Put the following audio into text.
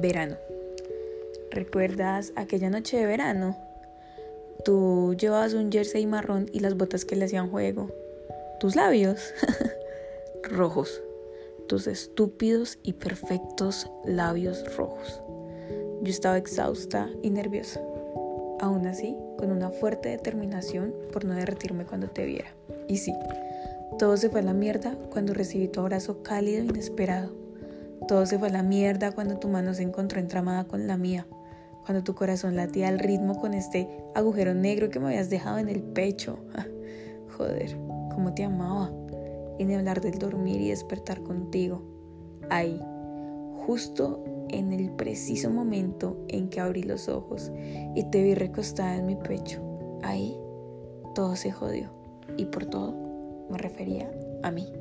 verano. ¿Recuerdas aquella noche de verano? Tú llevabas un jersey marrón y las botas que le hacían juego. Tus labios rojos. Tus estúpidos y perfectos labios rojos. Yo estaba exhausta y nerviosa. Aún así, con una fuerte determinación por no derretirme cuando te viera. Y sí, todo se fue a la mierda cuando recibí tu abrazo cálido e inesperado. Todo se fue a la mierda cuando tu mano se encontró entramada con la mía. Cuando tu corazón latía al ritmo con este agujero negro que me habías dejado en el pecho. Joder, cómo te amaba. Y ni hablar del dormir y despertar contigo. Ahí, justo en el preciso momento en que abrí los ojos y te vi recostada en mi pecho. Ahí todo se jodió. Y por todo me refería a mí.